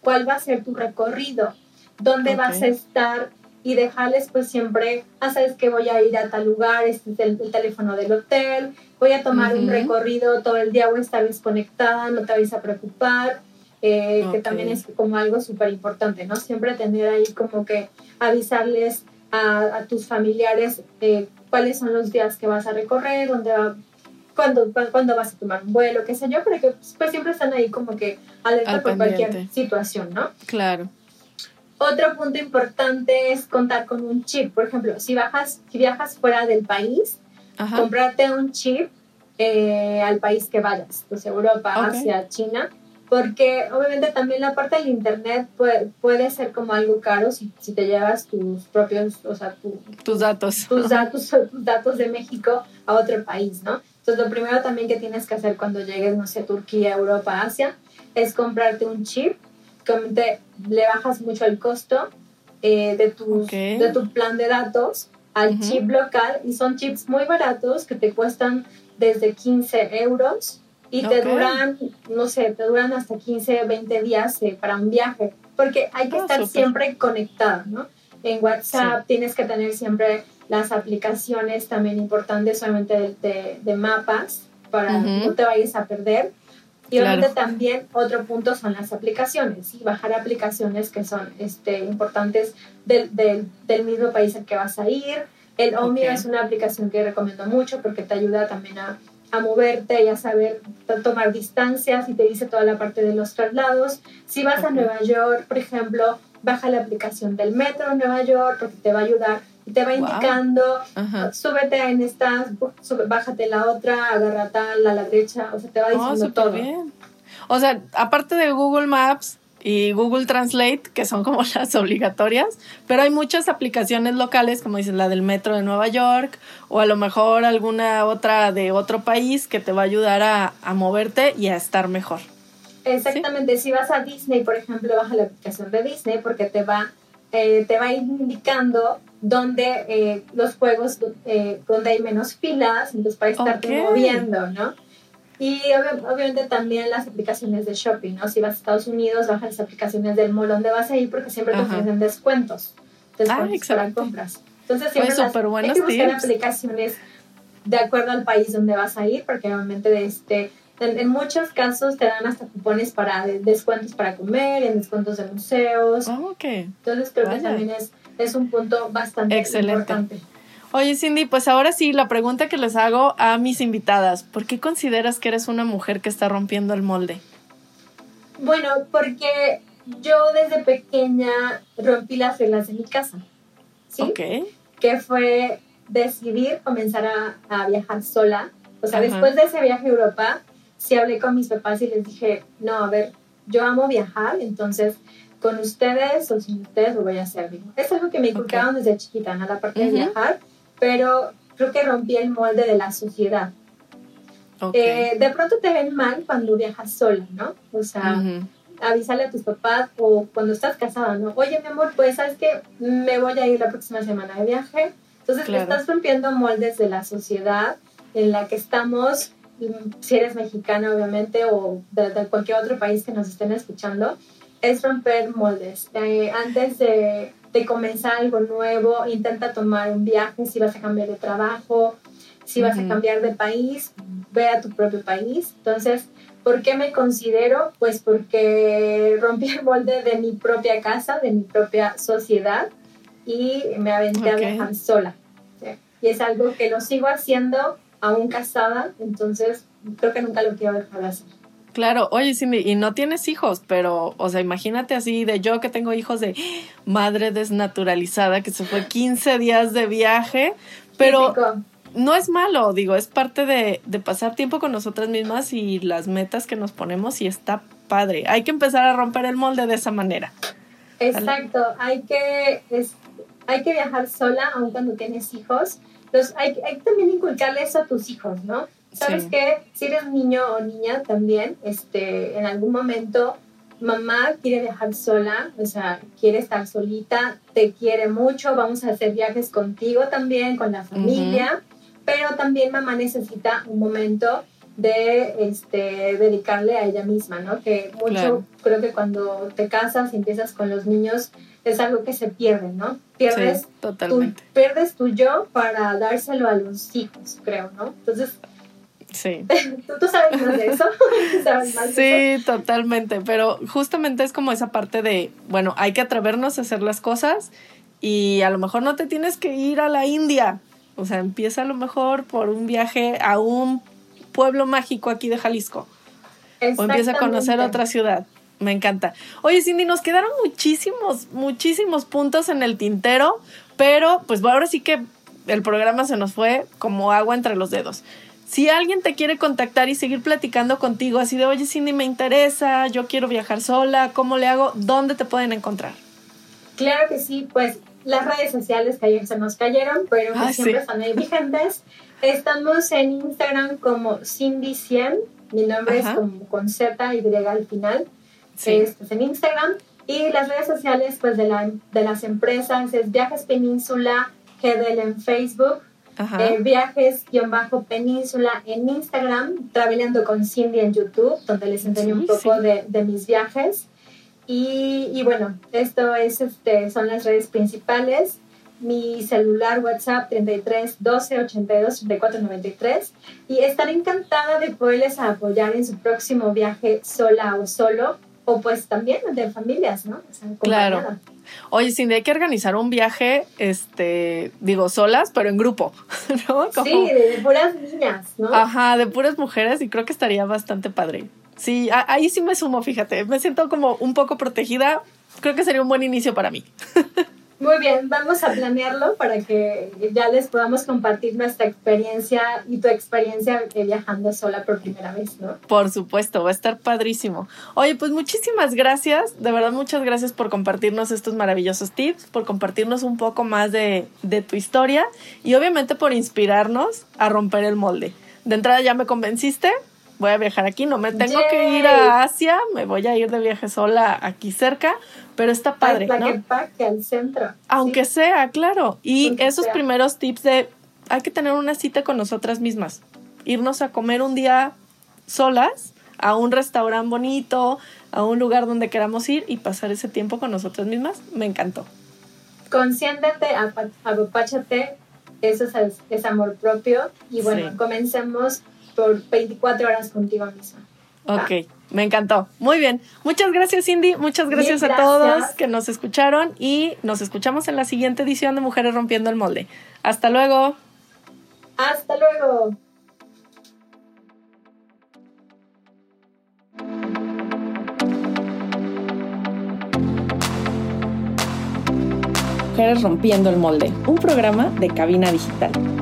cuál va a ser tu recorrido, dónde vas a estar y dejarles pues siempre, ah, sabes que voy a ir a tal lugar, este es el, teléfono del hotel, voy a tomar un recorrido todo el día, voy a estar desconectada, no te vayas a preocupar, eh, que también es como algo súper importante, ¿no? Siempre tener ahí como que avisarles a, tus familiares eh, cuáles son los días que vas a recorrer, dónde va, cuándo, cuándo vas a tomar un vuelo, qué sé yo, porque pues, pues siempre están ahí como que alerta por cualquier situación, ¿no? Claro. Otro punto importante es contar con un chip. Por ejemplo, si, bajas, si viajas fuera del país, comprarte un chip eh, al país que vayas, pues Europa, Asia, China, porque obviamente también la parte del internet puede, puede ser como algo caro si, si, te llevas tus propios, o sea, tus datos. Tus datos, tus datos de México a otro país, ¿no? Entonces lo primero también que tienes que hacer cuando llegues, no sé, Turquía, Europa, Asia, es comprarte un chip que le bajas mucho el costo eh, de, tus, de tu plan de datos al chip local y son chips muy baratos que te cuestan desde 15 euros y te duran, no sé, te duran hasta 15, 20 días eh, para un viaje, porque hay que ah, estar siempre conectado, ¿no? En WhatsApp tienes que tener siempre las aplicaciones también importantes, solamente de, de, mapas, para que no te vayas a perder. Y obviamente también otro punto son las aplicaciones, y bajar aplicaciones que son este, importantes del, del, del mismo país al que vas a ir. El Omio es una aplicación que recomiendo mucho porque te ayuda también a a moverte y a saber tomar distancias y te dice toda la parte de los traslados. Si vas a Nueva York, por ejemplo, baja la aplicación del metro en Nueva York porque te va a ayudar y te va indicando, súbete en esta, bájate la otra, agarra tal, a la derecha, o sea, te va oh, diciendo todo. Bien. O sea, aparte de Google Maps, y Google Translate, que son como las obligatorias, pero hay muchas aplicaciones locales, como dices, la del metro de Nueva York, o a lo mejor alguna otra de otro país que te va a ayudar a, moverte y a estar mejor. Exactamente, si vas a Disney, por ejemplo, baja la aplicación de Disney porque te va, eh, te va indicando dónde eh, los juegos, eh, donde hay menos filas, entonces para estarte moviendo, ¿no? Y obviamente también las aplicaciones de shopping, ¿no? Si vas a Estados Unidos, baja las aplicaciones del mall donde vas a ir porque siempre te ofrecen descuentos. Descuentos ah, para compras. Entonces siempre las, hay que buscar aplicaciones de acuerdo al país donde vas a ir porque obviamente este, en, muchos casos te dan hasta cupones para descuentos para comer, en descuentos de museos. Oh, Entonces creo que también es, es un punto bastante Excelente. importante. Oye, Cindy, pues ahora sí, la pregunta que les hago a mis invitadas, ¿por qué consideras que eres una mujer que está rompiendo el molde? Bueno, porque yo desde pequeña rompí las reglas de mi casa. ¿sí? Ok. Que fue decidir comenzar a, viajar sola. O sea, después de ese viaje a Europa, sí hablé con mis papás y les dije, no, a ver, yo amo viajar, entonces con ustedes o sin ustedes lo voy a hacer. Es algo que me inculcaron desde chiquita, ¿no? La parte de viajar pero creo que rompí el molde de la sociedad. Eh, de pronto te ven mal cuando viajas sola, ¿no? O sea, avísale a tus papás o cuando estás casada, ¿no? Oye, mi amor, pues sabes que me voy a ir la próxima semana de viaje. Entonces estás rompiendo moldes de la sociedad en la que estamos, si eres mexicana obviamente o de, cualquier otro país que nos estén escuchando, es romper moldes. Eh, antes de de comenzar algo nuevo, intenta tomar un viaje si vas a cambiar de trabajo, si vas a cambiar de país, ve a tu propio país. Entonces, ¿por qué me considero? Pues porque rompí el molde de mi propia casa, de mi propia sociedad y me aventé a viajar sola. Y es algo que lo sigo haciendo aún casada, entonces creo que nunca lo quiero dejar de hacer. Claro, oye, Cindy, y no tienes hijos, pero, o sea, imagínate así de yo que tengo hijos de madre desnaturalizada que se fue 15 días de viaje, pero no es malo, digo, es parte de, de pasar tiempo con nosotras mismas y las metas que nos ponemos y está padre. Hay que empezar a romper el molde de esa manera. Exacto, hay que, es, hay que viajar sola, aun cuando tienes hijos. Entonces, hay, hay que también inculcarle eso a tus hijos, ¿no? ¿Sabes qué? Si eres niño o niña también, este, en algún momento mamá quiere viajar sola, o sea, quiere estar solita, te quiere mucho, vamos a hacer viajes contigo también, con la familia, pero también mamá necesita un momento de este, dedicarle a ella misma, ¿no? Que mucho creo que cuando te casas y empiezas con los niños es algo que se pierde, ¿no? Pierdes. Tu, pierdes tu yo para dárselo a los hijos, creo, ¿no? Entonces, Sí. ¿Tú, sabes más de eso? sí, totalmente. Pero justamente es como esa parte de, bueno, hay que atrevernos a hacer las cosas y a lo mejor no te tienes que ir a la India. O sea, empieza a lo mejor por un viaje a un pueblo mágico aquí de Jalisco. O empieza a conocer otra ciudad. Me encanta. Oye, Cindy, nos quedaron muchísimos, muchísimos puntos en el tintero, pero pues ahora sí que el programa se nos fue como agua entre los dedos. Si alguien te quiere contactar y seguir platicando contigo, así de, oye, Cindy, me interesa, yo quiero viajar sola, ¿cómo le hago? ¿Dónde te pueden encontrar? Claro que sí, pues las redes sociales que ayer se nos cayeron, pero que ah, siempre están ahí vigentes. Estamos en Instagram como Cindy100, mi nombre es como con Z y al final. Sí. Este es en Instagram. Y las redes sociales pues de, la, de las empresas es Viajes Península, GDL en Facebook, eh, viajes-península en Instagram, trabajando con Cindy en YouTube, donde les enseño un poco de, de, mis viajes. Y, y, bueno, esto es, este, son las redes principales. Mi celular WhatsApp 33 12 82 34 93 y estaré encantada de poderles apoyar en su próximo viaje sola o solo o pues también de familias, ¿no? claro. Oye, Cindy, hay que organizar un viaje, este, digo, solas, pero en grupo, ¿no? Sí, de, puras niñas, ¿no? Ajá, de puras mujeres y creo que estaría bastante padre. Sí, ahí sí me sumo, fíjate, me siento como un poco protegida, creo que sería un buen inicio para mí. Muy bien, vamos a planearlo para que ya les podamos compartir nuestra experiencia y tu experiencia viajando sola por primera vez, ¿no? Por supuesto, va a estar padrísimo. Oye, pues muchísimas gracias, de verdad muchas gracias por compartirnos estos maravillosos tips, por compartirnos un poco más de, de tu historia y obviamente por inspirarnos a romper el molde. De entrada ya me convenciste, voy a viajar aquí, no me tengo que ir a Asia, me voy a ir de viaje sola aquí cerca, pero está padre, ¿no? Que al centro. Aunque sea, claro. Y esos primeros tips de hay que tener una cita con nosotras mismas, irnos a comer un día solas a un restaurante bonito, a un lugar donde queramos ir y pasar ese tiempo con nosotras mismas, me encantó. Consiéntete, apapáchate, eso es, es, amor propio y bueno, comencemos por 24 horas contigo misma. Ok, me encantó. Muy bien. Muchas gracias, Cindy. Muchas gracias, a todos que nos escucharon y nos escuchamos en la siguiente edición de Mujeres Rompiendo el Molde. Hasta luego. Hasta luego. Mujeres Rompiendo el Molde, un programa de cabina digital.